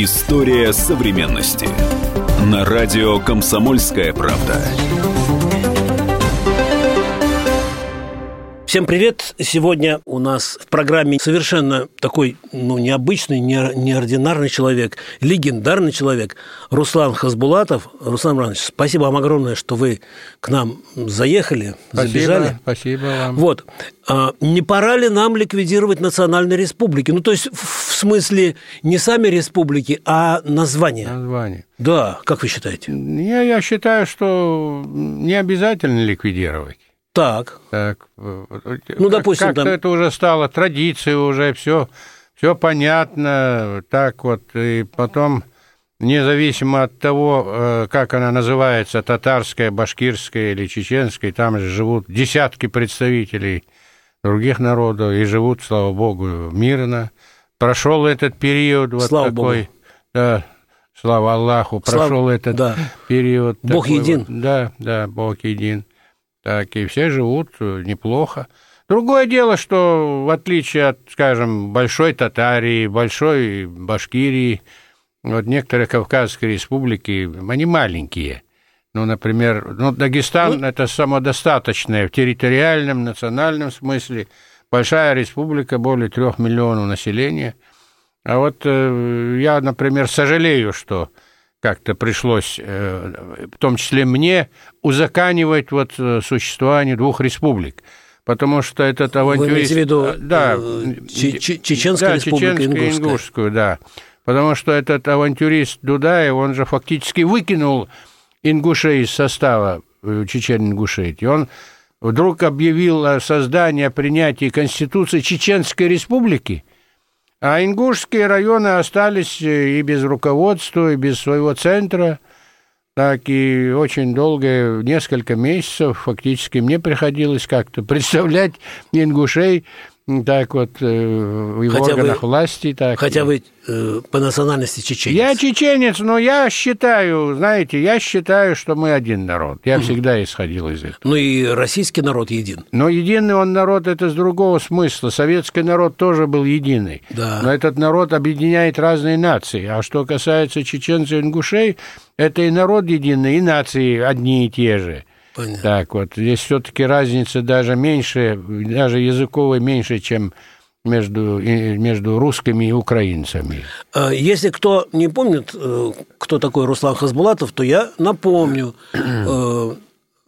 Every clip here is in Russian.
История современности. На радио «Комсомольская правда». Всем привет! Сегодня у нас в программе совершенно такой ну, необычный, неординарный человек, легендарный человек Руслан Хасбулатов. Руслан Иванович, спасибо вам огромное, что вы к нам заехали, спасибо, забежали. Спасибо вам. Вот. А, не пора ли нам ликвидировать национальные республики? Ну, то есть, в смысле, не сами республики, а название. Название. Да, как вы считаете? Я, я считаю, что не обязательно ликвидировать. Так. Так. Ну, допустим, как-то там... это уже стало традицией, уже все, все понятно. Так вот, и потом, независимо от того, э, как она называется, татарская, башкирская или чеченская, там же живут десятки представителей других народов и живут, слава богу, мирно. Прошел этот период вот слава такой. Богу. Да, слава Аллаху, прошел слава... этот да. период. Бог такой един. Вот. Да, да, Бог един. Так, и все живут э, неплохо. Другое дело, что в отличие от, скажем, Большой Татарии, Большой Башкирии, вот некоторые Кавказские республики, они маленькие. Ну, например, ну, Дагестан ну, это самодостаточное в территориальном, национальном смысле. Большая республика, более трех миллионов населения. А вот э, я, например, сожалею, что как-то пришлось, э, в том числе мне, узаканивать вот э, существование двух республик. Потому что этот авантюрист... Вы в виду э, да, Чеченская да, республика, Чеченская, Ингушская. Ингушскую, да. Потому что этот авантюрист Дудаев, он же фактически выкинул ингушей из состава Чечен-Ингушетии. Он вдруг объявил о создании, о принятии Конституции Чеченской республики – а ингушские районы остались э, и без руководства, и без своего центра. Так и очень долго, несколько месяцев фактически мне приходилось как-то представлять ингушей так вот в хотя органах вы, власти. Так. Хотя вы э, по национальности чеченец. Я чеченец, но я считаю, знаете, я считаю, что мы один народ. Я всегда исходил из этого. Ну и российский народ един. Но единый он народ это с другого смысла. Советский народ тоже был единый. Да. Но этот народ объединяет разные нации. А что касается чеченцев и ингушей, это и народ единый, и нации одни и те же. Понятно. Так вот, здесь все-таки разница даже меньше, даже языковой меньше, чем между, между русскими и украинцами. А Если кто не помнит, э, кто такой Руслан Хасбулатов, то я напомню. Э,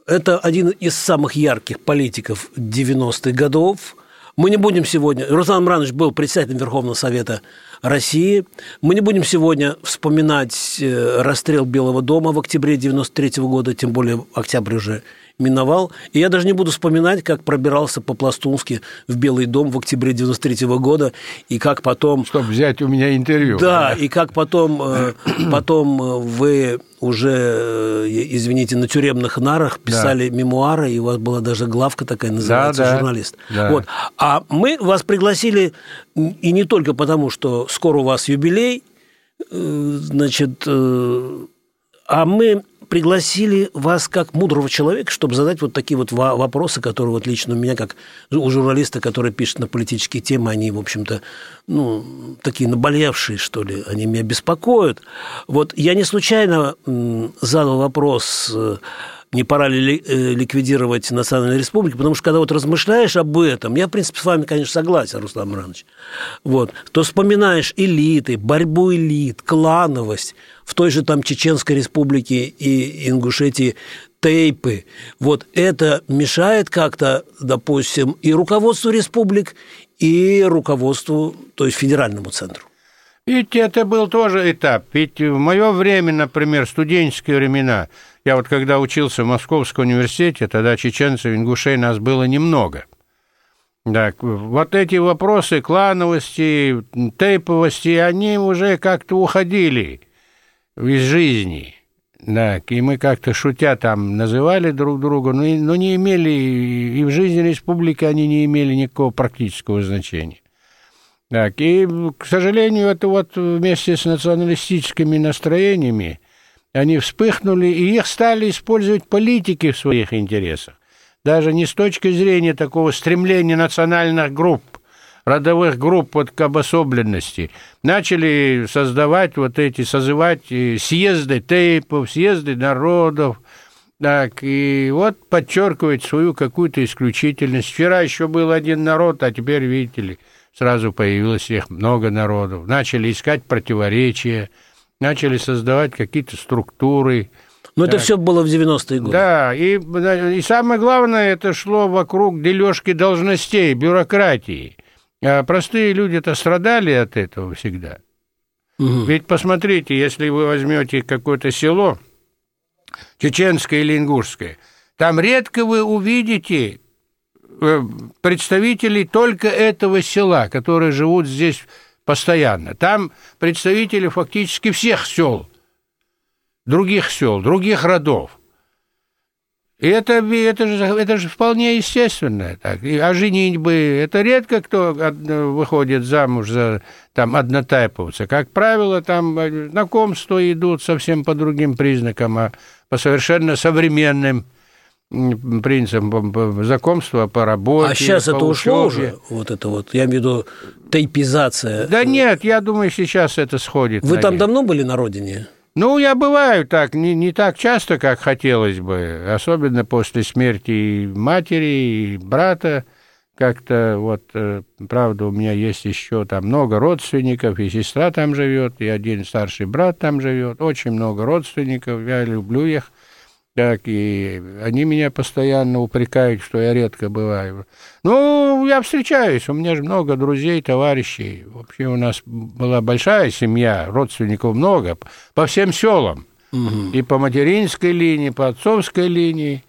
это один из самых ярких политиков 90-х годов. Мы не будем сегодня... Руслан Мранович был председателем Верховного Совета России. Мы не будем сегодня вспоминать э, расстрел Белого дома в октябре 93 года, тем более октябрь уже миновал. И я даже не буду вспоминать, как пробирался по-пластунски в Белый дом в октябре 93 года, и как потом... Чтобы взять у меня интервью. Да, и как потом, э, потом вы уже, э, извините, на тюремных нарах писали да. мемуары, и у вас была даже главка такая, называется да, да, «Журналист». Да. Вот. А мы вас пригласили, и не только потому, что скоро у вас юбилей, значит, а мы пригласили вас как мудрого человека, чтобы задать вот такие вот вопросы, которые вот лично у меня, как у журналиста, который пишет на политические темы, они, в общем-то, ну, такие наболевшие, что ли, они меня беспокоят. Вот я не случайно задал вопрос не пора ли э, ликвидировать национальные республики, потому что когда вот размышляешь об этом, я, в принципе, с вами, конечно, согласен, Руслан Мранович, вот, то вспоминаешь элиты, борьбу элит, клановость в той же там Чеченской республике и Ингушетии, тейпы. Вот это мешает как-то, допустим, и руководству республик, и руководству, то есть федеральному центру. Ведь это был тоже этап. Ведь в мое время, например, студенческие времена, я вот когда учился в Московском университете, тогда чеченцев, ингушей нас было немного. Так, вот эти вопросы клановости, тейповости, они уже как-то уходили из жизни. Так, и мы как-то шутя там называли друг друга, но, но не имели, и в жизни республики они не имели никакого практического значения. Так, и, к сожалению, это вот вместе с националистическими настроениями они вспыхнули, и их стали использовать политики в своих интересах. Даже не с точки зрения такого стремления национальных групп, родовых групп вот к обособленности. Начали создавать вот эти, созывать э, съезды тейпов, съезды народов, так, и вот подчеркивать свою какую-то исключительность. Вчера еще был один народ, а теперь, видите ли, сразу появилось их много народов. Начали искать противоречия, начали создавать какие-то структуры. Но так. это все было в 90-е годы. Да, и, и самое главное, это шло вокруг дележки должностей, бюрократии. А простые люди-то страдали от этого всегда. Угу. Ведь посмотрите, если вы возьмете какое-то село, чеченское или ингушское, там редко вы увидите представителей только этого села, которые живут здесь постоянно. Там представители фактически всех сел, других сел, других родов. И это, это, же, это же вполне естественно. Так. А женитьбы, это редко кто выходит замуж за там, однотайповца. Как правило, там э, знакомства идут совсем по другим признакам, а по совершенно современным принципам знакомства по работе. А сейчас это ушло уже, вот это вот, я имею в виду тейпизация. Да нет, я думаю, сейчас это сходит. Вы там давно были на родине? Ну, я бываю так, не, не так часто, как хотелось бы, особенно после смерти матери и брата. Как-то вот, э, правда, у меня есть еще там много родственников, и сестра там живет, и один старший брат там живет, очень много родственников, я люблю их. Так, и они меня постоянно упрекают, что я редко бываю. Ну, я встречаюсь, у меня же много друзей, товарищей. Вообще у нас была большая семья, родственников много, по всем селам. Угу. И по материнской линии, по отцовской линии.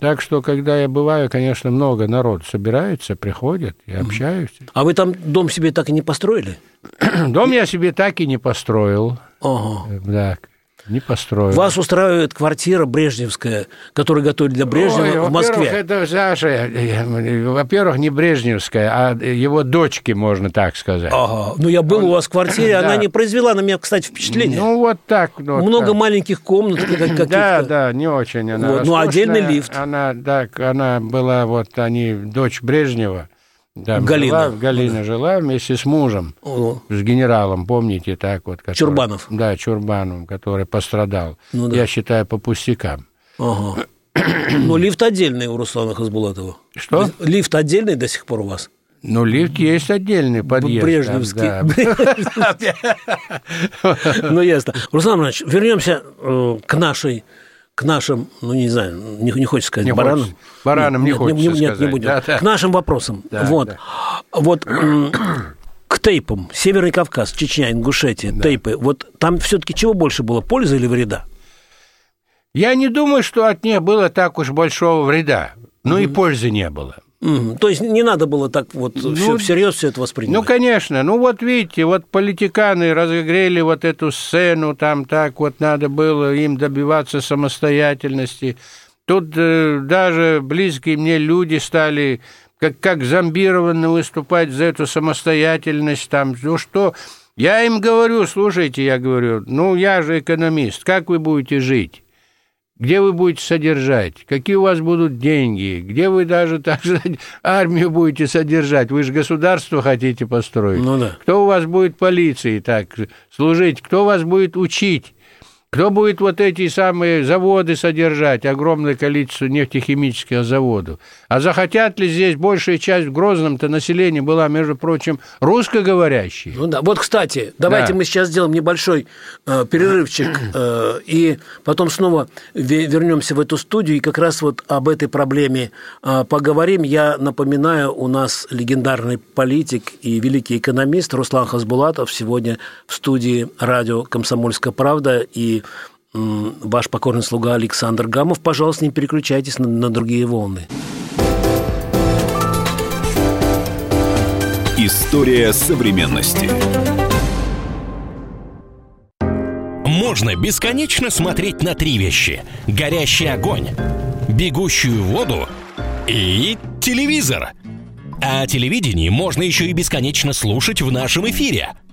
Так что, когда я бываю, конечно, много народ собирается, приходят и общаюсь. А вы там дом себе так и не построили? Дом я себе так и не построил. Ага. Да, не построил. Вас устраивает квартира брежневская, которую готовили для Брежнева Ой, в Москве. это Саша, во-первых, не брежневская, а его дочки, можно так сказать. Ага. Ну, я был Он... у вас в квартире, да. она не произвела на меня, кстати, впечатление. Ну, вот так. Вот Много так. маленьких комнат каких-то. Да, да, не очень она вот. Ну, отдельный лифт. Она, да, она была, вот, они, дочь Брежнева. Да, Галина. Жила, Галина жила вместе с мужем, О. с генералом, помните, так вот. Который, Чурбанов. Да, Чурбановым, который пострадал. Ну, да. Я считаю, по пустякам. Ага. Но лифт отдельный у Руслана Хасбулатова. Что? Лифт отдельный до сих пор у вас? Ну, лифт есть отдельный подъезд. Брежневский. Ну, ясно. Руслан Иванович, вернемся э, к нашей к нашим, ну не знаю, не, не хочется сказать, не баранам. Хочется. Баранам нет, не хочется нет, сказать. Нет, не будем. Да, да. К нашим вопросам. Да, вот. Да. Вот к тейпам. Северный Кавказ, Чечня, Ингушетия, да. тейпы. Вот там все-таки чего больше было, пользы или вреда? Я не думаю, что от них было так уж большого вреда. Ну mm-hmm. и пользы не было. То есть не надо было так вот ну, все, всерьез все это воспринимать? Ну, конечно. Ну, вот видите, вот политиканы разогрели вот эту сцену, там так вот надо было им добиваться самостоятельности. Тут э, даже близкие мне люди стали как, как зомбированно выступать за эту самостоятельность. Там, ну что, я им говорю, слушайте, я говорю, ну я же экономист, как вы будете жить? Где вы будете содержать, какие у вас будут деньги, где вы даже так сказать, армию будете содержать, вы же государство хотите построить. Ну да. Кто у вас будет полиции так служить, кто вас будет учить, кто будет вот эти самые заводы содержать, огромное количество нефтехимических заводов? А захотят ли здесь большая часть в Грозном-то населения была, между прочим, русскоговорящей? Ну да. Вот, кстати, давайте да. мы сейчас сделаем небольшой э, перерывчик э, и потом снова вернемся в эту студию и как раз вот об этой проблеме э, поговорим. Я напоминаю, у нас легендарный политик и великий экономист Руслан Хасбулатов сегодня в студии радио «Комсомольская правда» и ваш покорный слуга Александр Гамов. Пожалуйста, не переключайтесь на, на другие волны. История современности. Можно бесконечно смотреть на три вещи. Горящий огонь, бегущую воду и телевизор. А телевидение можно еще и бесконечно слушать в нашем эфире –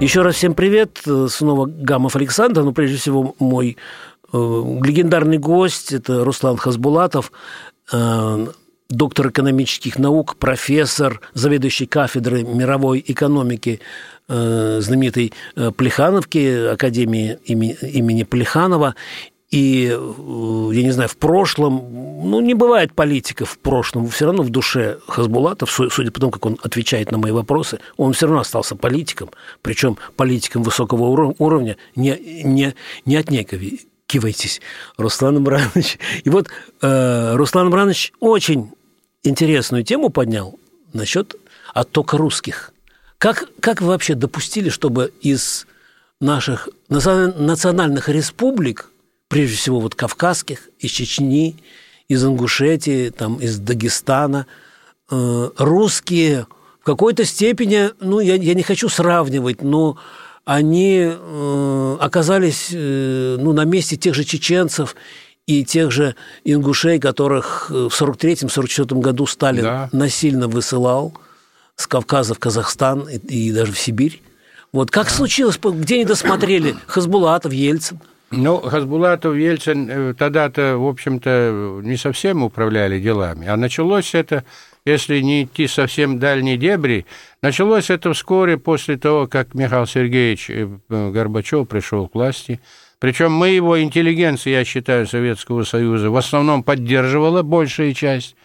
Еще раз всем привет. Снова Гамов Александр. Но прежде всего мой э, легендарный гость – это Руслан Хасбулатов, э, доктор экономических наук, профессор, заведующий кафедрой мировой экономики э, знаменитой Плехановки, Академии имени Плеханова. И, э, я не знаю, в прошлом, ну, не бывает политиков в прошлом, все равно в душе Хасбулатов, судя по тому, как он отвечает на мои вопросы, он все равно остался политиком, причем политиком высокого уровня, не, не, не отнекивайтесь, Руслан Имранович. И вот э, Руслан Имранович очень интересную тему поднял насчет оттока русских. Как, как вы вообще допустили, чтобы из наших национальных республик прежде всего вот кавказских, из Чечни, из Ингушетии, там, из Дагестана. Э, русские в какой-то степени, ну, я, я не хочу сравнивать, но они э, оказались э, ну, на месте тех же чеченцев и тех же ингушей, которых в 43-44 году Сталин да. насильно высылал с Кавказа в Казахстан и, и даже в Сибирь. Вот как да. случилось, где они досмотрели Хасбулатов, Ельцин – ну, Хасбулатов, Ельцин э, тогда-то, в общем-то, не совсем управляли делами. А началось это, если не идти совсем дальние дебри, началось это вскоре после того, как Михаил Сергеевич э, Горбачев пришел к власти. Причем мы его интеллигенция, я считаю, Советского Союза в основном поддерживала большая часть.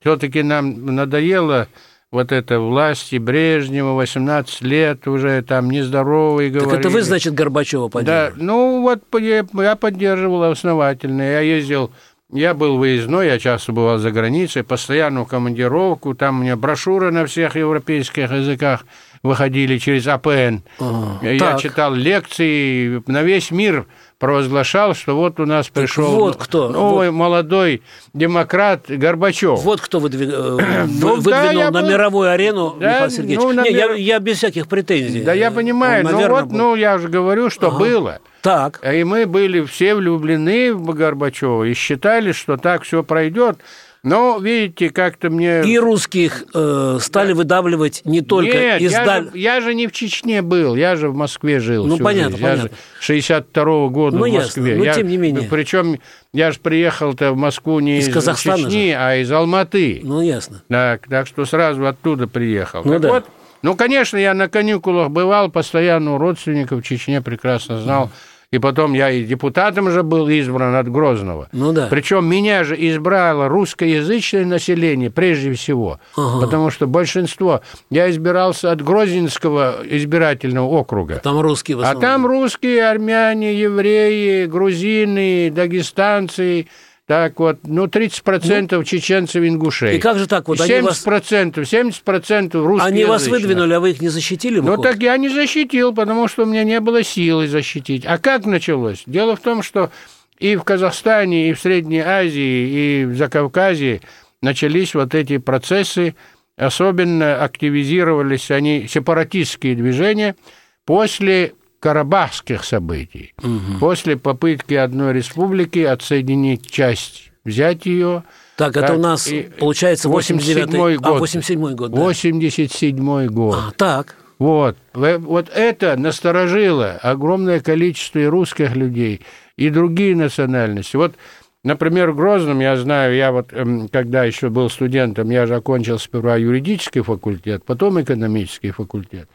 Все-таки нам надоело вот это власти Брежнева, 18 лет уже там нездоровый говорили. Так это вы, значит, Горбачева поддерживали? Да, ну вот я, я поддерживал основательно. Я ездил, я был выездной, я часто бывал за границей, постоянную командировку, там у меня брошюры на всех европейских языках выходили через АПН. Ага, я так. читал лекции на весь мир провозглашал, что вот у нас пришел вот кто. новый вот. молодой демократ Горбачев. Вот кто выдвиг... Э, ну, выдвинул да, на был... мировую арену да, Михаил Сергеевич. Ну, на... Не, я, я без всяких претензий. Да, я понимаю, Он, ну вот, был. ну я же говорю, что ага. было. Так. И мы были все влюблены в Горбачева и считали, что так все пройдет. Но, видите, как-то мне... И русских э, стали выдавливать не только Нет, из... Я, же, я же не в Чечне был, я же в Москве жил. Ну, понятно, жизнь. понятно. Я же 62-го года ну, в Москве. Ясно, но я, тем не менее. Причем я же приехал-то в Москву не из, из Чечни, же. а из Алматы. Ну, ясно. Так, так что сразу оттуда приехал. Ну, так да. вот, ну, конечно, я на каникулах бывал, постоянно у родственников в Чечне прекрасно знал. Mm и потом я и депутатом же был избран от Грозного. Ну да. Причем меня же избрало русскоязычное население прежде всего, ага. потому что большинство... Я избирался от Грозненского избирательного округа. Там русские в основном. А там русские, армяне, евреи, грузины, дагестанцы... Так вот, ну, 30% ну, чеченцев ингушей. И как же так? Вот 70%, вас... 70% русских. Они вас выдвинули, а вы их не защитили? Ну, так я не защитил, потому что у меня не было силы защитить. А как началось? Дело в том, что и в Казахстане, и в Средней Азии, и в Закавказье начались вот эти процессы, особенно активизировались они, сепаратистские движения, после карабахских событий. Угу. После попытки одной республики отсоединить часть, взять ее. Так, это у нас, получается, 87-й год. А, 87 год, да. 87 год. А, так. Вот. Вот это насторожило огромное количество и русских людей, и другие национальности. Вот, например, в Грозном, я знаю, я вот, эм, когда еще был студентом, я же окончил сперва юридический факультет, потом экономический факультет.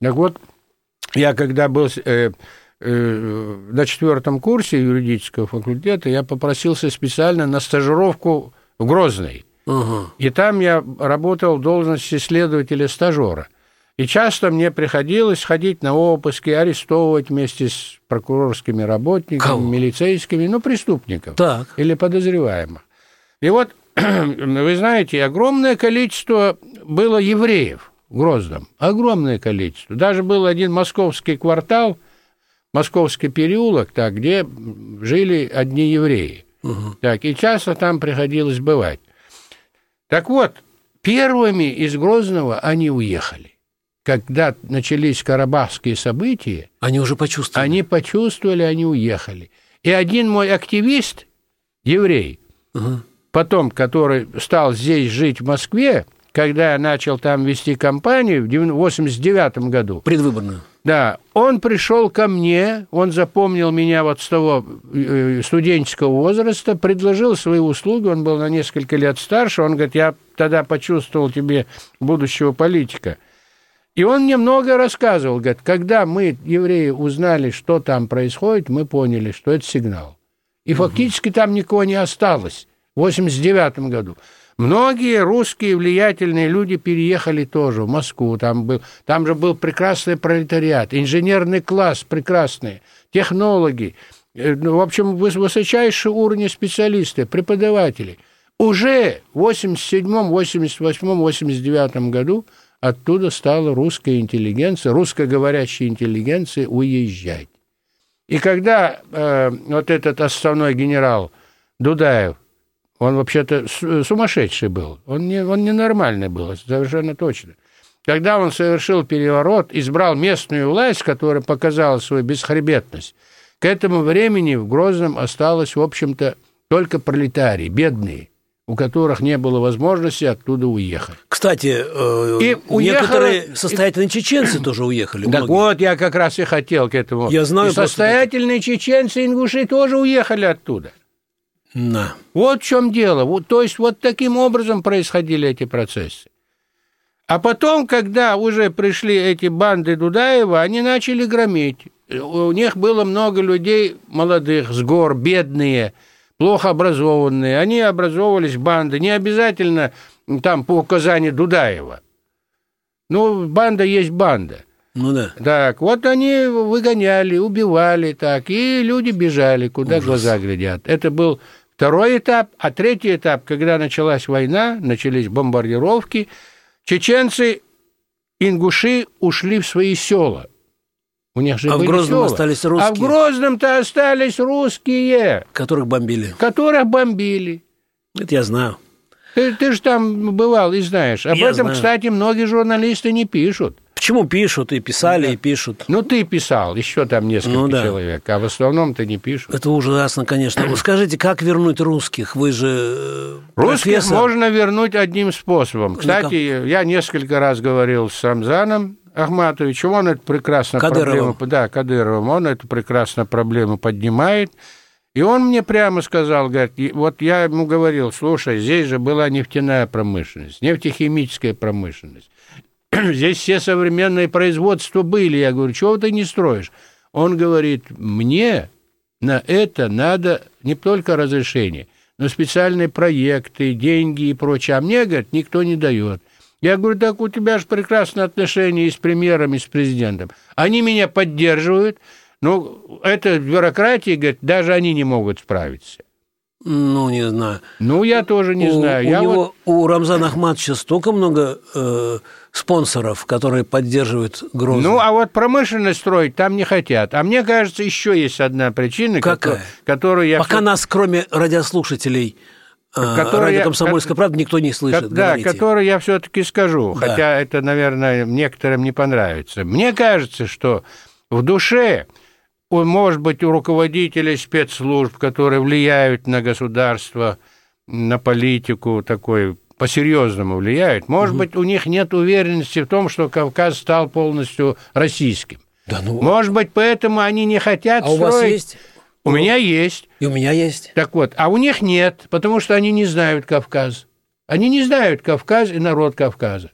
Так вот, я когда был э, э, на четвертом курсе юридического факультета, я попросился специально на стажировку в Грозный. Угу. И там я работал в должности следователя-стажера. И часто мне приходилось ходить на обыски, арестовывать вместе с прокурорскими работниками, Кого? милицейскими, ну, преступников так. или подозреваемых. И вот, вы знаете, огромное количество было евреев в Грозном. Огромное количество. Даже был один московский квартал, московский переулок, так, где жили одни евреи. Угу. Так, и часто там приходилось бывать. Так вот, первыми из Грозного они уехали когда начались карабахские события, они уже почувствовали. Они почувствовали, они уехали. И один мой активист, еврей, угу. потом, который стал здесь жить в Москве, когда я начал там вести кампанию в 89 году. Предвыборную. Да, он пришел ко мне, он запомнил меня вот с того э, студенческого возраста, предложил свои услуги, он был на несколько лет старше, он говорит, я тогда почувствовал тебе будущего политика – и он мне много рассказывал, говорит, когда мы, евреи, узнали, что там происходит, мы поняли, что это сигнал. И фактически там никого не осталось в 89 году. Многие русские влиятельные люди переехали тоже в Москву. Там, был, там же был прекрасный пролетариат, инженерный класс прекрасный, технологи. Э, ну, в общем, высочайший уровень специалисты, преподаватели. Уже в 87, 88, 89 году оттуда стала русская интеллигенция, русскоговорящая интеллигенция уезжать. И когда э, вот этот основной генерал Дудаев, он вообще-то сумасшедший был, он, не, он ненормальный был, совершенно точно. Когда он совершил переворот, избрал местную власть, которая показала свою бесхребетность, к этому времени в Грозном осталось, в общем-то, только пролетарии, бедные у которых не было возможности оттуда уехать. Кстати, э, и некоторые уехало... состоятельные чеченцы тоже уехали. Так многие. вот, я как раз и хотел к этому. Я знаю. И состоятельные чеченцы, ингуши тоже уехали оттуда. На. Вот в чем дело. Вот, то есть вот таким образом происходили эти процессы. А потом, когда уже пришли эти банды Дудаева, они начали громить. У них было много людей молодых, с гор, бедные, плохо образованные, они образовывались банды, не обязательно там по указанию Дудаева. Ну, банда есть банда. Ну да. Так, вот они выгоняли, убивали, так, и люди бежали, куда Ужас. глаза глядят. Это был второй этап, а третий этап, когда началась война, начались бомбардировки, чеченцы, ингуши ушли в свои села. У них же а были в Грозном села. остались русские. А в Грозном-то остались русские. Которых бомбили. Которых бомбили. Это я знаю. Ты, ты же там бывал и знаешь. Об я этом, знаю. кстати, многие журналисты не пишут. Почему пишут? И писали, да. и пишут. Ну, ты писал, еще там несколько ну, да. человек, а в основном-то не пишут. Это ужасно, конечно. Вы скажите, как вернуть русских? Вы же э, Русских профессор. можно вернуть одним способом. Кстати, я несколько раз говорил с Рамзаном, Ахматовичем, он эту прекрасно Кадыровым. проблему, да, Кадыровым, он эту прекрасно проблему поднимает. И он мне прямо сказал, говорит, вот я ему говорил, слушай, здесь же была нефтяная промышленность, нефтехимическая промышленность. Здесь все современные производства были. Я говорю, чего ты не строишь? Он говорит, мне на это надо не только разрешение, но специальные проекты, деньги и прочее. А мне, говорит, никто не дает. Я говорю, так у тебя же прекрасные отношения и с премьером, и с президентом. Они меня поддерживают, но это бюрократия, говорит, даже они не могут справиться. Ну, не знаю. Ну, я тоже не у, знаю. У, я него, вот... у Рамзана Ахматовича столько много э, спонсоров, которые поддерживают Грозный. Ну, а вот промышленность строить там не хотят. А мне кажется, еще есть одна причина, Какая? которую я... Пока нас, кроме радиослушателей, а, который Радио «Комсомольская правда» никто не слышит. Да, говорите. который я все-таки скажу, да. хотя это, наверное, некоторым не понравится. Мне кажется, что в душе, может быть, у руководителей спецслужб, которые влияют на государство, на политику такой по-серьезному влияют, может угу. быть, у них нет уверенности в том, что Кавказ стал полностью российским. Да ну... Может быть, поэтому они не хотят а строить... у вас есть? У ну, меня есть. И у меня есть. Так вот, а у них нет, потому что они не знают Кавказ. Они не знают Кавказ и народ Кавказа.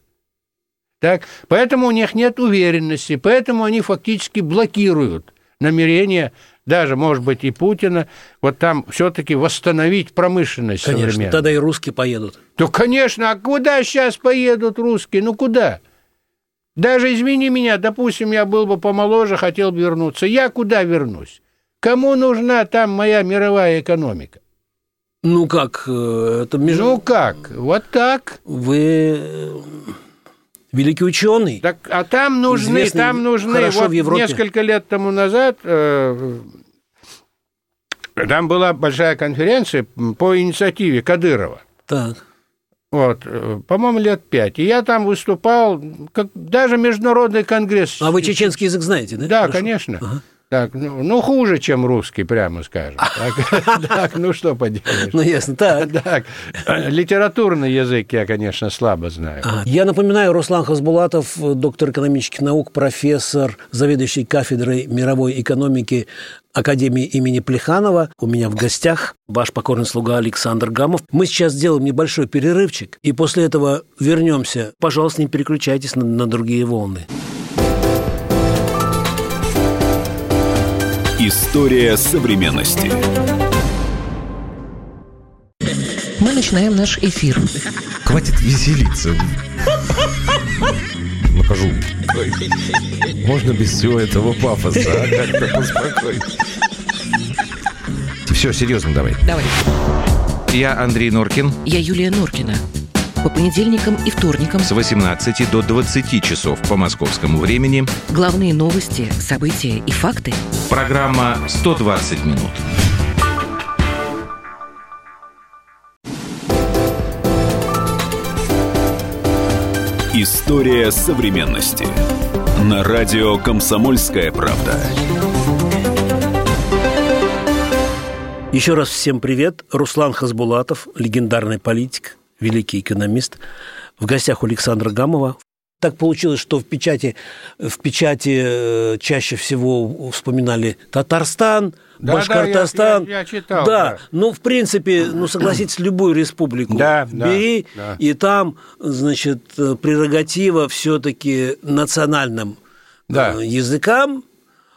Так, поэтому у них нет уверенности, поэтому они фактически блокируют намерение даже, может быть, и Путина, вот там все-таки восстановить промышленность Конечно, современную. тогда и русские поедут. То, конечно, а куда сейчас поедут русские? Ну, куда? Даже, извини меня, допустим, я был бы помоложе, хотел бы вернуться. Я куда вернусь? Кому нужна там моя мировая экономика? Ну как, э, это между... Ну как, вот так. Вы... великий ученый. Так, а там нужны, Известный там нужны. Вот в Европе. несколько лет тому назад э, там была большая конференция по инициативе Кадырова. Так. Вот, э, по-моему, лет пять. И я там выступал, как даже международный конгресс. А вы чеченский язык знаете, да? Да, Хорошо. конечно. Так, ну, ну, хуже, чем русский, прямо скажем. Так, так, ну что поделаешь. Ну, ясно. Так. Так, литературный язык я, конечно, слабо знаю. А, Я напоминаю, Руслан Хасбулатов, доктор экономических наук, профессор, заведующий кафедрой мировой экономики Академии имени Плеханова. У меня в гостях ваш покорный слуга Александр Гамов. Мы сейчас сделаем небольшой перерывчик, и после этого вернемся. Пожалуйста, не переключайтесь на, на другие волны. История современности. Мы начинаем наш эфир. Хватит веселиться. Накажу. Можно без всего этого пафоса, а? Как-то поспокойнее. Все, серьезно давай. Давай. Я Андрей Норкин. Я Юлия Норкина. По понедельникам и вторникам С 18 до 20 часов по московскому времени. главные новости, события и факты. Программа «120 минут». История современности. На радио «Комсомольская правда». Еще раз всем привет. Руслан Хасбулатов, легендарный политик, великий экономист. В гостях у Александра Гамова. Так получилось, что в печати, в печати э, чаще всего вспоминали Татарстан, Да, Башкортостан. да, я- я- я читал, Да, да. ну, в принципе, ну, согласитесь, любую республику Да, да, бери, да. и там, значит, э, прерогатива все-таки национальным Да. э, языкам.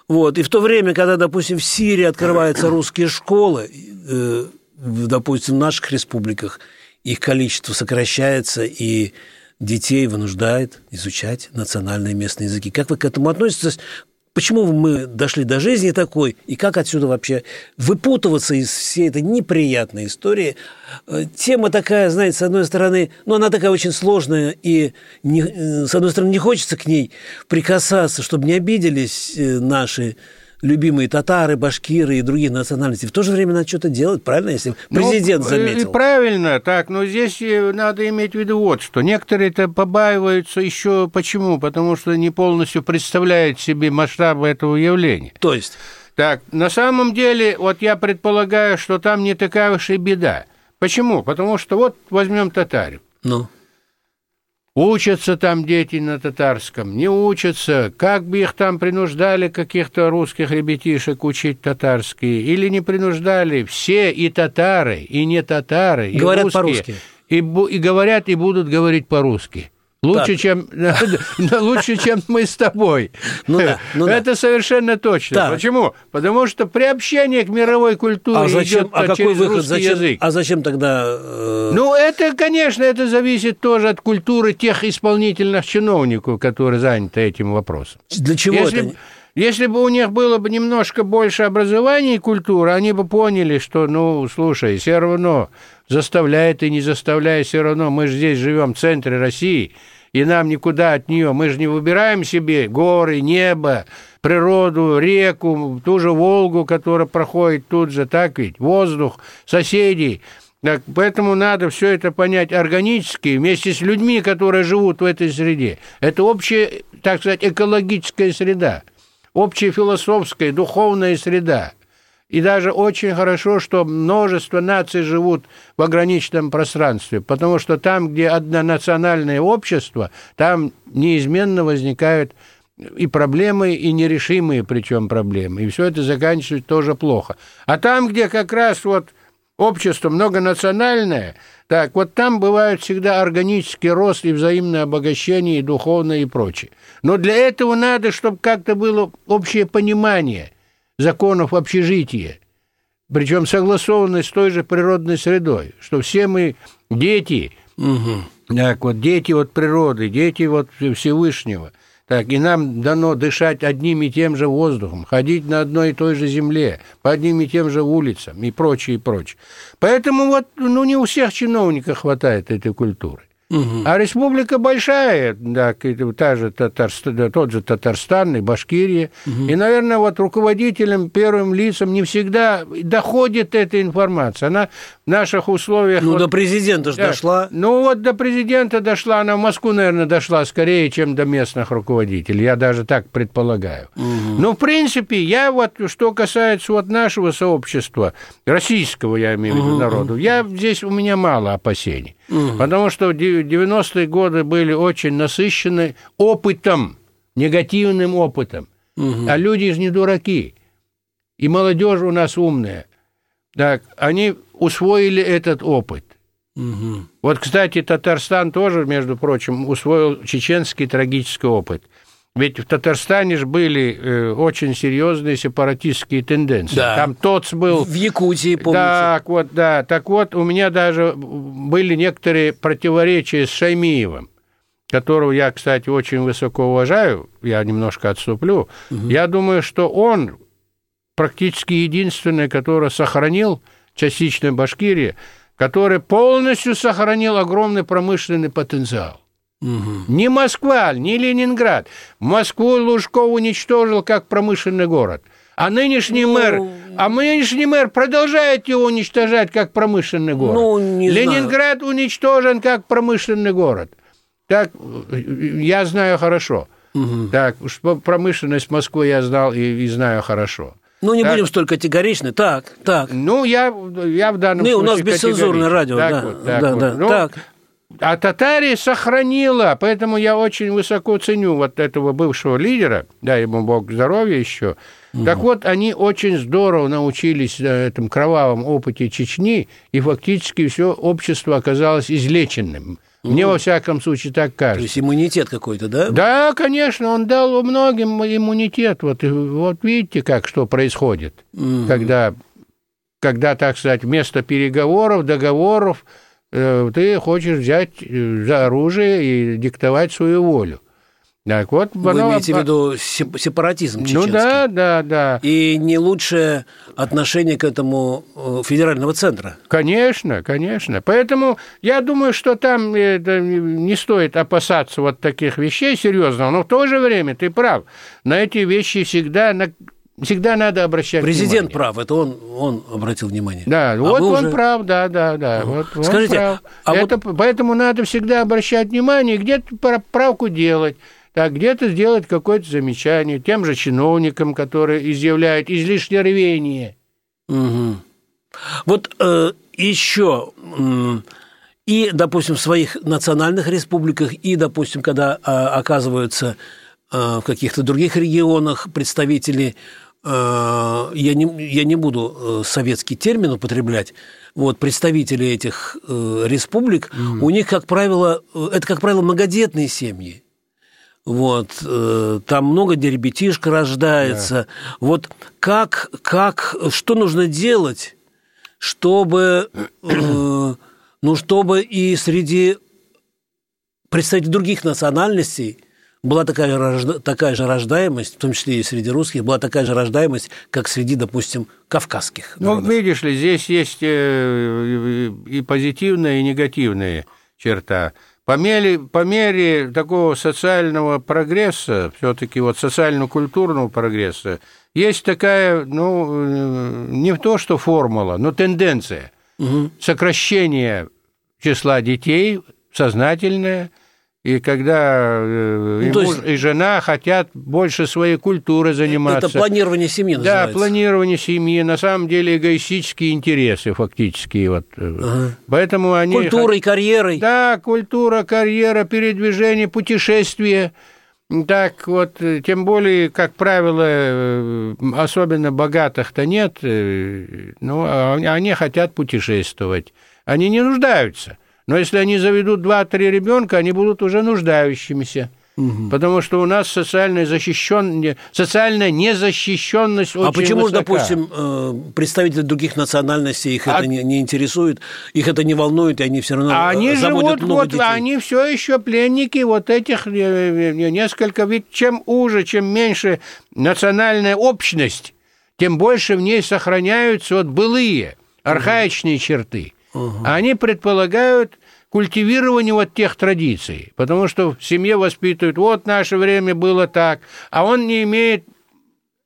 Вот. И в то время, когда, допустим, в Сирии открываются русские школы, э, допустим, в наших республиках их количество сокращается, и детей вынуждает изучать национальные местные языки. Как вы к этому относитесь? Почему мы дошли до жизни такой, и как отсюда вообще выпутываться из всей этой неприятной истории? Э, Тема такая, знаете, с одной стороны, ну, она такая очень сложная, и не- э, с одной стороны, не хочется к ней прикасаться, чтобы не обиделись э, наши любимые татары, башкиры и другие национальности. В то же время надо что-то делать, правильно, если президент Ну, заметил? И правильно, так, но здесь э, надо иметь в виду вот что. Некоторые-то побаиваются еще почему? Потому что не полностью представляют себе масштабы этого явления. То есть, Так, на самом деле, вот я предполагаю, что там не такая уж и беда. Почему? Потому что вот возьмем татарев. ну, Учатся там дети на татарском, не учатся. Как бы их там принуждали, каких-то русских ребятишек, учить татарский, или не принуждали, все и татары, и не татары, и Говорят русские, по-русски. И, и говорят, и будут говорить по-русски. Лучше, Так. чем, лучше, чем мы с тобой. Ну да, ну да. Это совершенно точно. Так. Почему? Потому что приобщение к мировой культуре а зачем, идет а какой через выход, русский зачем, язык. а зачем тогда... э, Ну, это, конечно, это зависит тоже от культуры тех исполнительных чиновников, которые заняты этим вопросом. для чего Если, это? если бы у них было бы немножко больше образования и культуры, они бы поняли, что, ну, слушай, все равно заставляет и не заставляет, все равно мы же здесь живем в центре России, и нам никуда от нее, мы же не выбираем себе горы, небо, природу, реку, ту же Волгу, которая проходит тут же, так ведь, воздух, соседей. Так, поэтому надо все это понять органически, вместе с людьми, которые живут в этой среде. Это общая, так сказать, экологическая среда, общая философская, духовная среда. И даже очень хорошо, что множество наций живут в ограниченном пространстве, потому что там, где однонациональное общество, там неизменно возникают и проблемы, и нерешимые причем проблемы. И все это заканчивается тоже плохо. А там, где как раз вот общество многонациональное, так вот там бывает всегда органический рост и взаимное обогащение, и духовное, и прочее. Но для этого надо, чтобы как-то было общее понимание законов общежития, причем согласованное с той же природной средой, что все мы дети, так вот, дети от природы, дети вот Всевышнего. Так, и нам дано дышать одним и тем же воздухом, ходить на одной и той же земле, по одним и тем же улицам и прочее, и прочее. Поэтому вот, ну, не у всех чиновников хватает этой культуры. А республика большая, да, та же Татарст- да, тот же Татарстан и Башкирия. И, наверное, вот руководителям, первым лицам не всегда доходит эта информация. Она в наших условиях... Ну, вот- до президента же да. дошла. Ну, вот до президента дошла, она в Москву, наверное, дошла скорее, чем до местных руководителей. Я даже так предполагаю. Ну, в принципе, я вот, что касается вот нашего сообщества, российского, я имею в виду, народу, я здесь, у меня мало опасений. Потому что в де- 90-е годы были очень насыщены опытом, негативным опытом. А люди не дураки. И молодежь у нас умная. Так, они усвоили этот опыт. Вот, кстати, Татарстан тоже, между прочим, усвоил чеченский трагический опыт. Ведь в Татарстане же были э, очень серьезные сепаратистские тенденции. Да. Там ТОЦ был. В Якутии, помните? Так вот, да. Так вот, у меня даже были некоторые противоречия с Шаймиевым, которого я, кстати, очень высоко уважаю. Я немножко отступлю. Я думаю, что он практически единственный, который сохранил частично Башкирии, который полностью сохранил огромный промышленный потенциал. Ни Москва, ни Ленинград. Москву Лужков уничтожил как промышленный город. А нынешний Ну, мэр, а нынешний мэр продолжает его уничтожать как промышленный город. Ну, не знаю. Ленинград уничтожен как промышленный город. Так, я знаю хорошо. Так, что промышленность Москвы я знал и, и знаю хорошо. Ну, не Так. будем столько категоричны. Так, так. Ну, я, я в данном Ну, и у нас случае бесцензурное радио, Так да, вот, так да, вот. да, Ну, так. А Татария сохранила, поэтому я очень высоко ценю вот этого бывшего лидера, дай ему Бог здоровья еще. Так вот, они очень здорово научились на этом кровавом опыте Чечни, и фактически все общество оказалось излеченным. Мне, во всяком случае, так То кажется. есть иммунитет какой-то, да? Да, конечно, он дал многим иммунитет. Вот, вот видите, как что происходит, когда, когда, так сказать, вместо переговоров, договоров ты хочешь взять э, за оружие и диктовать свою волю. Так вот, Вы оно- имеете в виду сеп- сепаратизм Ну чеченский? да, да, да. И не лучшее отношение к этому э, федерального центра. Конечно, конечно. Поэтому я думаю, что там э, не стоит опасаться вот таких вещей серьезно. Но в то же время ты прав. На эти вещи всегда, всегда надо обращать Президент внимание. прав, это он, он обратил внимание. Да, А вот он уже- прав, да, да, да. Вот он Скажите, прав. а Это, Поэтому надо всегда обращать внимание, где-то правку делать. Так, где-то сделать какое-то замечание тем же чиновникам, которые изъявляют излишнее рвение. Мгм. Вот э, еще и, допустим, в своих национальных республиках, и, допустим, когда а, оказываются а, в каких-то других регионах представители, я, не, я не буду э, советский термин употреблять, вот, представители этих э, республик, у них, как правило, э, это, как правило, многодетные семьи. Вот, э, там много где ребятишка рождается. Вот как, как, что нужно делать, чтобы, э, ну, чтобы и среди представителей других национальностей была такая же, такая же рождаемость, в том числе и среди русских, была такая же рождаемость, как среди, допустим, кавказских Ну, народов. видишь ли, здесь есть э, и позитивная, и негативная черта. По мере, по мере такого социального прогресса, все-таки вот социально-культурного прогресса, есть такая, ну, э, не то что формула, но тенденция сокращения числа детей сознательное, и когда э, и, Ну, то муж, есть- и жена хотят больше своей культурой заниматься. Это планирование семьи Да, называется. планирование семьи, на самом деле эгоистические интересы фактически. Вот. Ага. Поэтому они... Культурой, карьерой. Да, культура, карьера, передвижение, путешествие. Так вот, э, тем более, как правило, э, особенно богатых-то нет, э, ну, а они хотят путешествовать. Они не нуждаются. Но если они заведут 2-3 ребенка, они будут уже нуждающимися. Потому что у нас социальная, защищен... социальная незащищенность очень А почему же, высока. допустим, э, представители других национальностей их А- это не, не интересует, их это не волнует, и они все равно А э, они заводят живут, много вот, детей? они все еще пленники вот этих э, несколько, ведь чем уже, чем меньше национальная общность, тем больше в ней сохраняются вот былые, архаичные черты. А Они предполагают культивированию вот тех традиций. Потому что в семье воспитывают, вот наше время было так, а он не имеет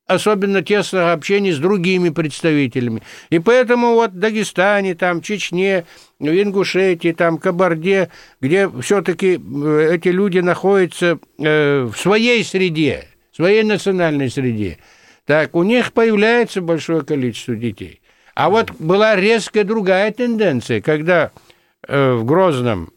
особенно тесного общения с другими представителями. И поэтому вот в Дагестане, там, Чечне, в Ингушетии, там, Кабарде, где все-таки э, эти люди находятся э, в своей среде, в своей национальной среде, так, у них появляется большое количество детей. А вот была резкая другая тенденция, когда в Грозном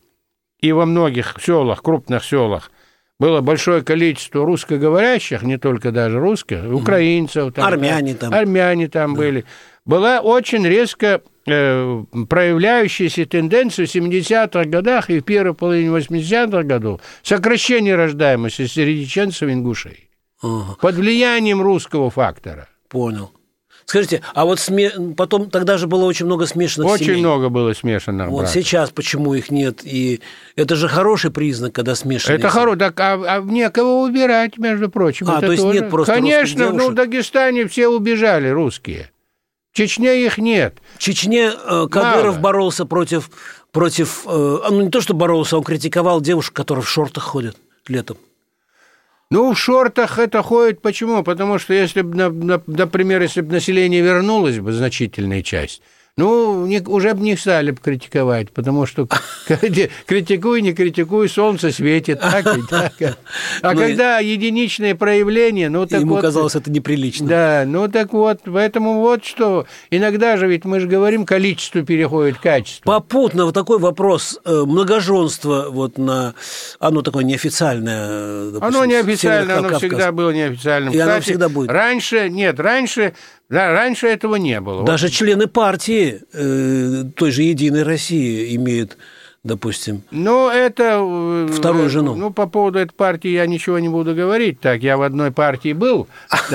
и во многих селах, крупных селах, было большое количество русскоговорящих, не только даже русских, украинцев. Там, армяне там. Армяне там да. были. Была очень резко э, проявляющаяся тенденция в 70-х годах и в первой половине 80-х годов сокращение рождаемости среди чеченцев и ингушей. Ага. Под влиянием русского фактора. Понял. Скажите, а вот сме... потом тогда же было очень много смешанных очень семей. Очень много было смешанных Вот браков. сейчас почему их нет? И это же хороший признак, когда смешанные Это хороший, так, а, а некого убирать, между прочим. А, это то есть тоже. нет просто Конечно, ну в Дагестане все убежали, русские. В Чечне их нет. В Чечне э, Кадыров Мало. боролся против, против э, ну не то, что боролся, он критиковал девушек, которые в шортах ходят летом. Ну, в шортах это ходит почему? Потому что если бы, например, если бы население вернулось бы, значительная часть, ну, не, уже бы не стали бы критиковать, потому что критикуй, не критикуй, солнце светит, так и так. А ну, когда единичное проявление, ну так Ему вот, казалось это неприлично. Да, ну так вот, поэтому вот что. Иногда же ведь мы же говорим, количество переходит качество. Попутно вот такой вопрос. Э, многоженство вот на... Оно такое неофициальное, допустим, Оно неофициальное, оно всегда было неофициальным. И Кстати, оно всегда будет. Раньше, нет, раньше да, раньше этого не было. Даже вот. члены партии э, той же Единой России имеют допустим. Ну, это... Э, Вторую жену. Ну, по поводу этой партии я ничего не буду говорить. Так, я в одной партии был.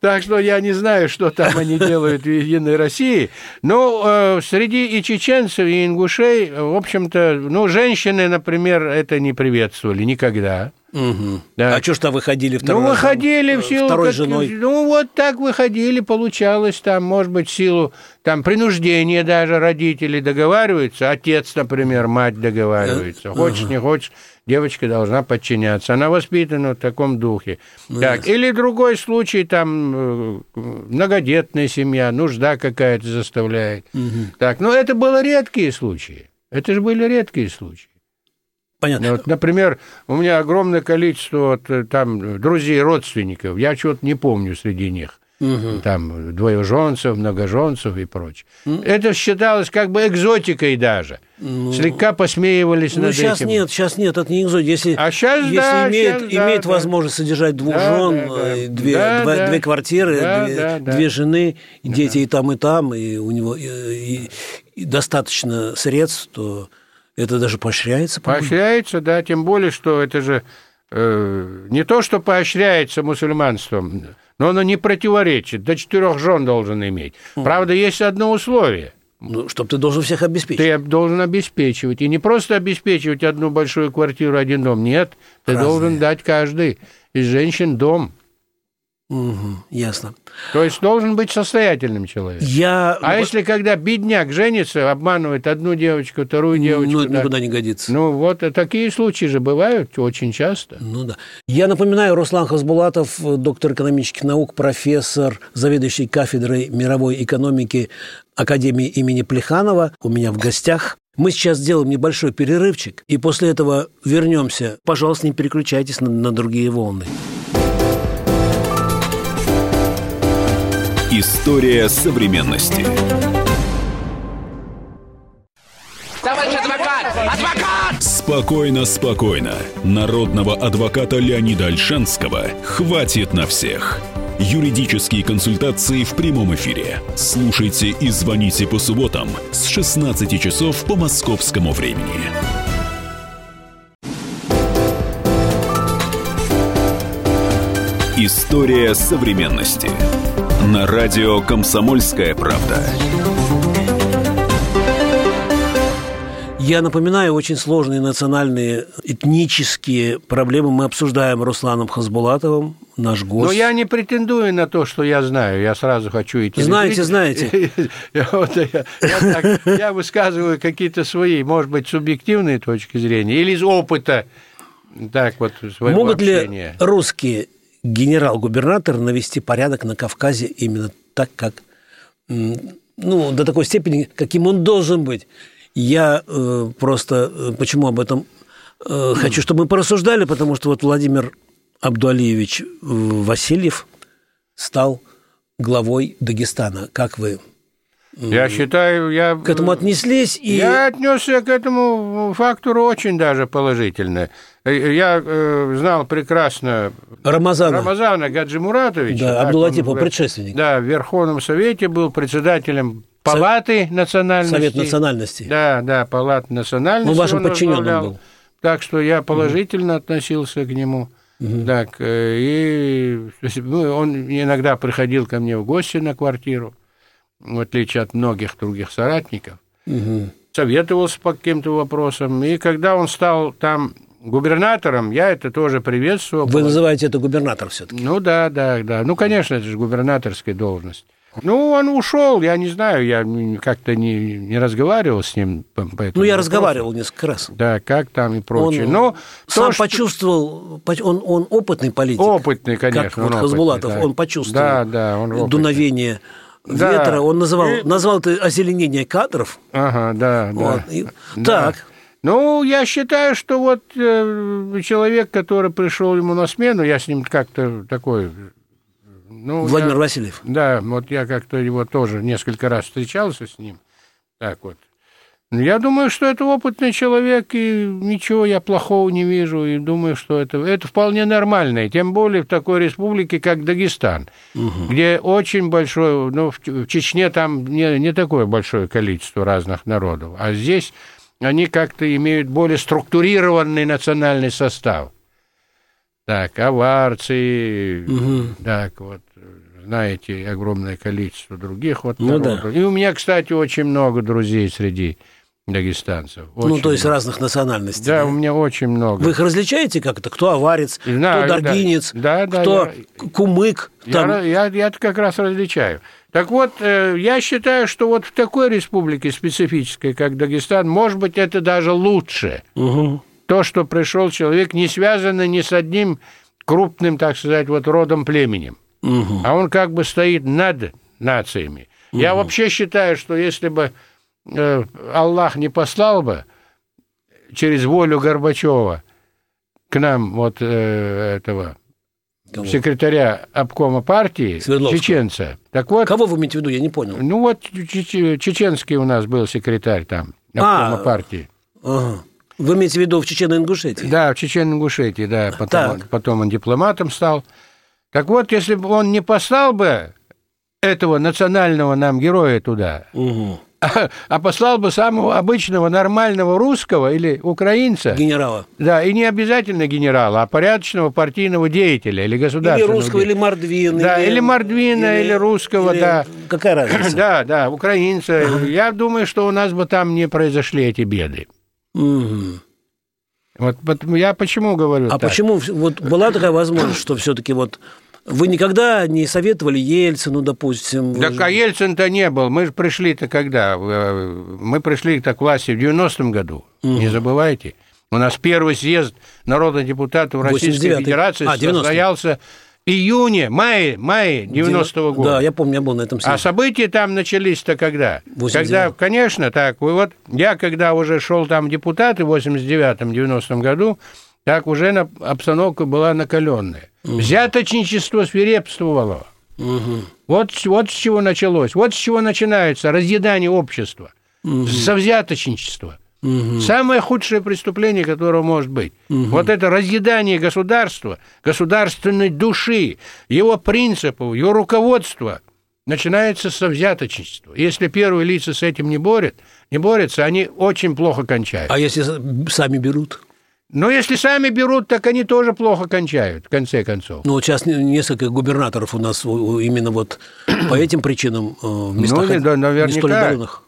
Так что я не знаю, что там они делают в Единой России. Но э, среди и чеченцев, и ингушей, в общем-то, ну, женщины, например, это не приветствовали никогда. Угу. Да. А что ж там выходили второй Ну, выходили в силу... Второй как, женой. Ну, вот так выходили, получалось там, может быть, в силу там принуждения даже родителей договариваются. Отец, например, мать договаривается. Хочешь, не хочешь, девочка должна подчиняться. Она воспитана в таком духе. Ну, так, или другой случай, там, э, многодетная семья, нужда какая-то заставляет. Угу. Так, но это были редкие случаи. Это же были редкие случаи. Понятно. Вот, например, у меня огромное количество вот, э, там друзей, родственников. Я чего-то не помню среди них. Угу. Там двоеженцев, многоженцев и прочее. Ну, это считалось как бы экзотикой даже. Ну, Слегка посмеивались ну, над сейчас этим. нет, сейчас нет, это не экзотика. Если, а сейчас, если да, имеет, сейчас, имеет да, возможность да. содержать двух да, жен, да, да. Э, две, да, два, да. две квартиры, да, две, да, да. две жены, дети да. и там, и там, и у него и, и, и достаточно средств, то это даже поощряется? По-моему? Поощряется, да, тем более, что это же э, не то, что поощряется мусульманством, но оно не противоречит. До четырех жен должен иметь. Правда, есть одно условие. Ну, чтобы ты должен всех обеспечить. Ты должен обеспечивать. И не просто обеспечивать одну большую квартиру, один дом. Нет, ты Разные. должен дать каждый из женщин дом. Угу, ясно. То есть должен быть состоятельным человек. Я... А вот... если когда бедняк женится, обманывает одну девочку, вторую девочку... Ну, это да. никуда не годится. Ну, вот такие случаи же бывают очень часто. Ну, да. Я напоминаю, Руслан Хасбулатов, доктор экономических наук, профессор, заведующий кафедрой мировой экономики Академии имени Плеханова. У меня в гостях. Мы сейчас сделаем небольшой перерывчик, и после этого вернемся. Пожалуйста, не переключайтесь на, на другие волны. История современности. Товарищ адвокат! Адвокат! Спокойно, спокойно. Народного адвоката Леонида Альшанского хватит на всех. Юридические консультации в прямом эфире. Слушайте и звоните по субботам с 16 часов по московскому времени. История современности. На радио «Комсомольская правда». Я напоминаю, очень сложные национальные, этнические проблемы мы обсуждаем Русланом Хасбулатовым, наш гость. Но я не претендую на то, что я знаю. Я сразу хочу идти. Знаете, знаете. Я, высказываю какие-то свои, может быть, субъективные точки зрения или из опыта. Так вот, своего Могут ли русские генерал-губернатор навести порядок на Кавказе именно так, как, ну, до такой степени, каким он должен быть? Я э, просто э, почему об этом э, хочу, чтобы мы порассуждали, потому что вот Владимир Абдуалиевич э, Васильев стал главой Дагестана. Как вы Я считаю, я... к этому отнеслись? И... Я отнесся к этому фактору очень даже положительно. Э, Я э, знал прекрасно Рамазана. Рамазана Гаджи Муратовича. Да, в- предшественник. Да, в Верховном Совете был председателем Палаты национальностей. Совет национальностей. Да, да, Палата национальности. Ну, вашим подчиненным был. Так что я положительно относился к нему. Так, э, и ну, он иногда приходил ко мне в гости на квартиру, в отличие от многих других соратников советовался по каким-то вопросам. И когда он стал там губернатором, я это тоже приветствовал. Вы называете это губернатор все-таки. Ну да, да, да. Ну, конечно, это же губернаторская должность. Ну, он ушел, я не знаю, я как-то не, не разговаривал с ним по, по этому Ну, я вопросу. разговаривал несколько раз. Да, как там и прочее. Он Но сам то, что- почувствовал, поч- он, он опытный политик. Опытный, конечно, Как он вот опытный, Хазбулатов, да. он почувствовал Да, да, он опытный. дуновение Да. ветра. Он называл, И- назвал это озеленение кадров. Ага, да, да. Вот, и- Да. Так, Ну, я считаю, что вот э, человек, который пришел ему на смену, я с ним как-то такой... Ну, Владимир я- Васильев. Да, вот я как-то его тоже несколько раз встречался с ним. Так вот. Ну, Я думаю, что это опытный человек, и ничего я плохого не вижу, и думаю, что это, это вполне нормально, и тем более в такой республике, как Дагестан, где очень большое, ну, в, Чечне там не, не такое большое количество разных народов, а здесь они как-то имеют более структурированный национальный состав. Так, аварцы, так вот, знаете, огромное количество других вот Ну да. народов. И у меня, кстати, очень много друзей среди дагестанцев. ну, Очень то есть много. разных национальностей. Да, да? у меня очень много. Вы их различаете как-то? Кто аварец, Знаю, кто да. даргинец, Да, да, кто я- к- кумык. Я, Там... я, я это как раз различаю. Так вот, э, я считаю, что вот в такой республике специфической, как Дагестан, может быть, это даже лучше. Мгм. То, что пришел человек, не связано ни с одним крупным, так сказать, вот родом племенем. Мгм. а он как бы стоит над нациями. Я вообще считаю, что если бы Аллах не послал бы через волю Горбачева к нам вот э, этого Кого? секретаря обкома партии, чеченца. Так вот, Кого вы имеете в виду? Я не понял. ну вот чече- чеченский у нас был секретарь там обкома А, партии. Ага. Вы имеете в виду в Чечено-Ингушетии? Да, в Чечено-Ингушетии, да. Потом, Так. он, потом он дипломатом стал. Так вот, если бы он не послал бы этого национального нам героя туда, Мгм. А, а послал бы самого обычного нормального русского или украинца, Генерала. да, и не обязательно генерала, а порядочного партийного деятеля или Или государственного русского, или деятеля. Мордвина. Да, или Мордвина, или русского, или- да. Какая разница? Да, да, украинца. Я думаю, что у нас бы там не произошли эти беды. Вот, вот я почему говорю А так? почему вот была такая возможность, что все-таки вот вы никогда не советовали Ельцину, допустим? Так же- а Ельцин-то не был. Мы же пришли-то когда? Э, Мы пришли так к власти в 90-м году. Не забывайте. У нас первый съезд народных депутатов Российской 89-й. Федерации А, 90-й. состоялся в июне, мае, мае 90-го года. Да, я помню, я был на этом А съезде. события там начались-то когда? 89. Когда, конечно, так. Вот я, когда уже шел там депутат в 89-90 году, так уже на- обстановка была накаленная. Взяточничество свирепствовало. Вот, с- вот с чего началось. Вот с чего начинается разъедание общества. Со взяточничества. Самое худшее преступление, которое может быть. Вот это разъедание государства, государственной души, его принципов, его руководства начинается со взяточничества. Если первые лица с этим не борют, не борются, они очень плохо кончают. А если сами берут? Но если сами берут, так они тоже плохо кончают, в конце концов. Ну, вот сейчас не- несколько губернаторов у нас именно вот по этим причинам э, в местах Ну, да, не наверняка. столь отдаленных.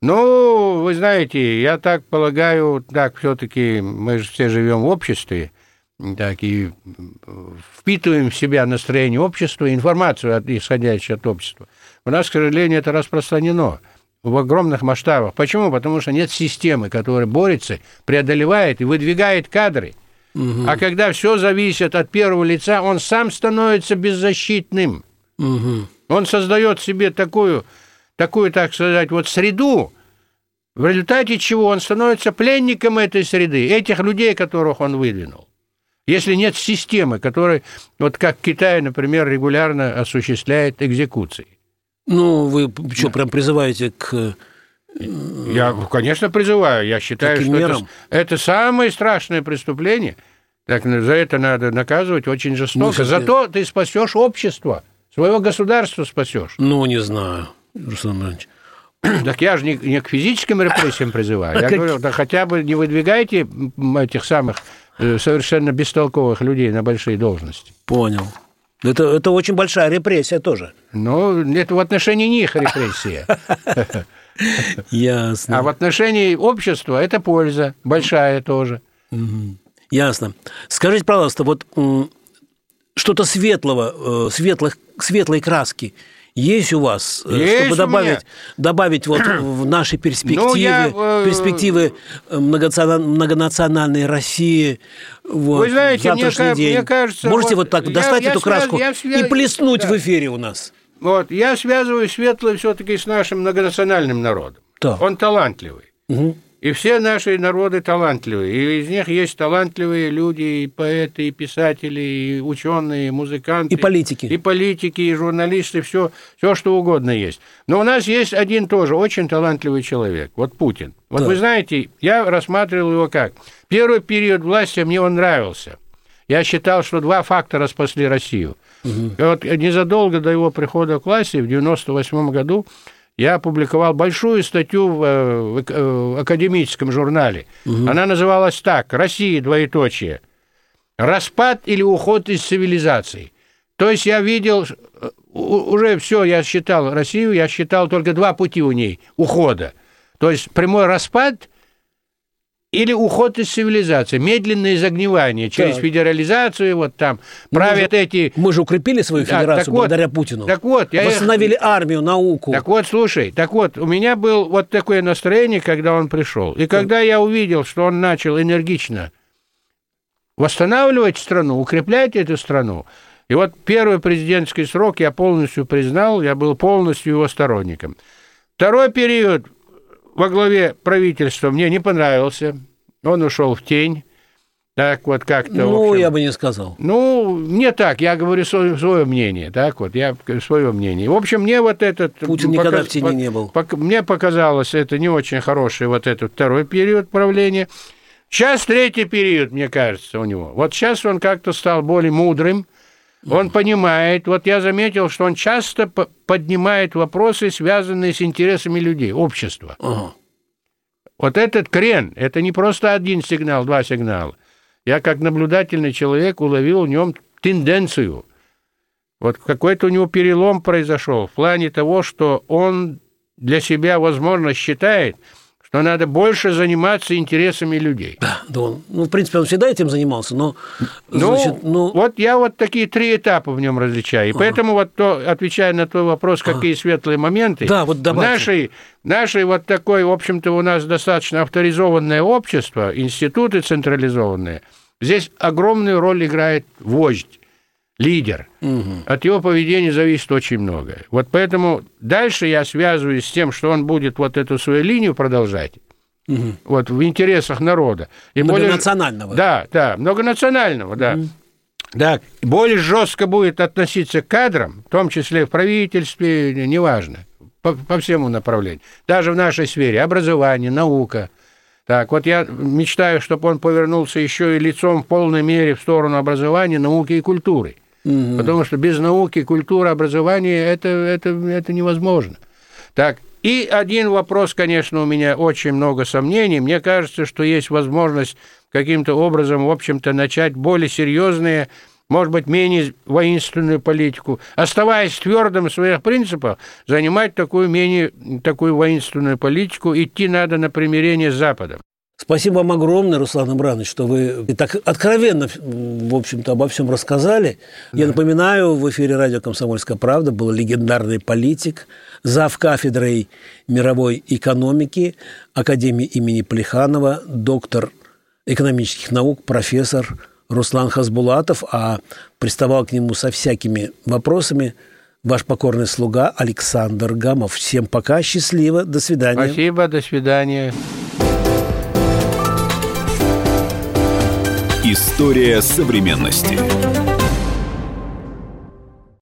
Ну, вы знаете, я так полагаю, так все-таки мы же все живем в обществе, так, и впитываем в себя настроение общества, информацию, исходящую от общества. У нас, к сожалению, это распространено в огромных масштабах. Почему? Потому что нет системы, которая борется, преодолевает и выдвигает кадры. Угу. А когда все зависит от первого лица, он сам становится беззащитным. Угу. Он создает себе такую, такую, так сказать, вот среду, в результате чего он становится пленником этой среды, этих людей, которых он выдвинул. Если нет системы, которая, вот как Китай, например, регулярно осуществляет экзекуции. Ну, вы что, прям призываете к... Я, конечно, призываю. Я считаю, Таким что это, это самое страшное преступление. Так, за это надо наказывать очень жестоко. Ну, Зато ты спасешь общество, своего государства спасешь. Ну, не знаю, Руслан Иванович. Так я же не, не к физическим репрессиям призываю. А я как... говорю, да хотя бы не выдвигайте этих самых э, совершенно бестолковых людей на большие должности. Понял. Это, это очень большая репрессия тоже. Ну, это в отношении них репрессия. Ясно. А в отношении общества это польза, большая тоже. Ясно. Скажите, пожалуйста, вот что-то светлого, э, светлых, светлой краски – есть у вас, э, есть чтобы добавить, добавить вот в наши перспективы, ну, я, э, перспективы э, многонациональной России, вот, Вы знаете, завтрашний мне, день. мне кажется... Можете вот, вот так я, достать я эту связ... краску я связ... и плеснуть да. в эфире у нас? Вот, я связываю светлое все-таки с нашим многонациональным народом. Да. Он талантливый. Угу. И все наши народы талантливые. И из них есть талантливые люди, и поэты, и писатели, и ученые, и музыканты. И политики. И политики, и журналисты, все, все что угодно есть. Но у нас есть один тоже очень талантливый человек. Вот Путин. Вот да. вы знаете, я рассматривал его как. Первый период власти мне он нравился. Я считал, что два фактора спасли Россию. Угу. И вот незадолго до его прихода к власти, в 98 году, я опубликовал большую статью в, в, в академическом журнале. Угу. Она называлась так «Россия, двоеточие. Распад или уход из цивилизации». То есть я видел, уже все, я считал Россию, я считал только два пути у ней ухода. То есть прямой распад или уход из цивилизации, медленное загнивание через так. федерализацию, вот там мы правят же, эти... Мы же укрепили свою федерацию так, благодаря вот, Путину. Так вот, я восстановили их... армию, науку. Так вот, слушай, так вот, у меня было вот такое настроение, когда он пришел, и когда я увидел, что он начал энергично восстанавливать страну, укреплять эту страну, и вот первый президентский срок я полностью признал, я был полностью его сторонником. Второй период во главе правительства мне не понравился. Он ушел в тень. Так вот как-то. Ну, общем, я бы не сказал. Ну, не так, я говорю свое, свое мнение, так вот, я свое мнение. В общем, мне вот этот... Путин показ, никогда в тени по, не был. По, мне показалось, это не очень хороший вот этот второй период правления. Сейчас третий период, мне кажется, у него. Вот сейчас он как-то стал более мудрым, он понимает, вот я заметил, что он часто поднимает вопросы, связанные с интересами людей, общества. Ага. Вот этот крен, это не просто один сигнал, два сигнала. Я как наблюдательный человек уловил в нем тенденцию. Вот какой-то у него перелом произошел в плане того, что он для себя, возможно, считает – что надо больше заниматься интересами людей. Да, да он, ну, в принципе, он всегда этим занимался, но... Ну, значит, ну... вот я вот такие три этапа в нем различаю. И поэтому, вот то, отвечая на твой вопрос, какие ага. светлые моменты, да, вот нашей, нашей вот такой, в общем-то, у нас достаточно авторизованное общество, институты централизованные, здесь огромную роль играет вождь лидер. Угу. От его поведения зависит очень многое. Вот поэтому дальше я связываюсь с тем, что он будет вот эту свою линию продолжать. Угу. Вот в интересах народа. И многонационального. Более, да, да, многонационального, да. Угу. Да, более жестко будет относиться к кадрам, в том числе в правительстве, неважно, по, по всему направлению. Даже в нашей сфере образование, наука. Так, вот я мечтаю, чтобы он повернулся еще и лицом в полной мере в сторону образования, науки и культуры. Угу. Потому что без науки, культуры, образования это, это, это невозможно. Так, и один вопрос, конечно, у меня очень много сомнений. Мне кажется, что есть возможность каким-то образом, в общем-то, начать более серьезные, может быть, менее воинственную политику, оставаясь твердым в своих принципах, занимать такую менее такую воинственную политику, идти надо на примирение с Западом. Спасибо вам огромное, Руслан Абранович, что вы так откровенно, в общем-то, обо всем рассказали. Да. Я напоминаю, в эфире радио «Комсомольская правда» был легендарный политик, зав. кафедрой мировой экономики Академии имени Плеханова, доктор экономических наук, профессор Руслан Хасбулатов, а приставал к нему со всякими вопросами ваш покорный слуга Александр Гамов. Всем пока, счастливо, до свидания. Спасибо, до свидания. История современности.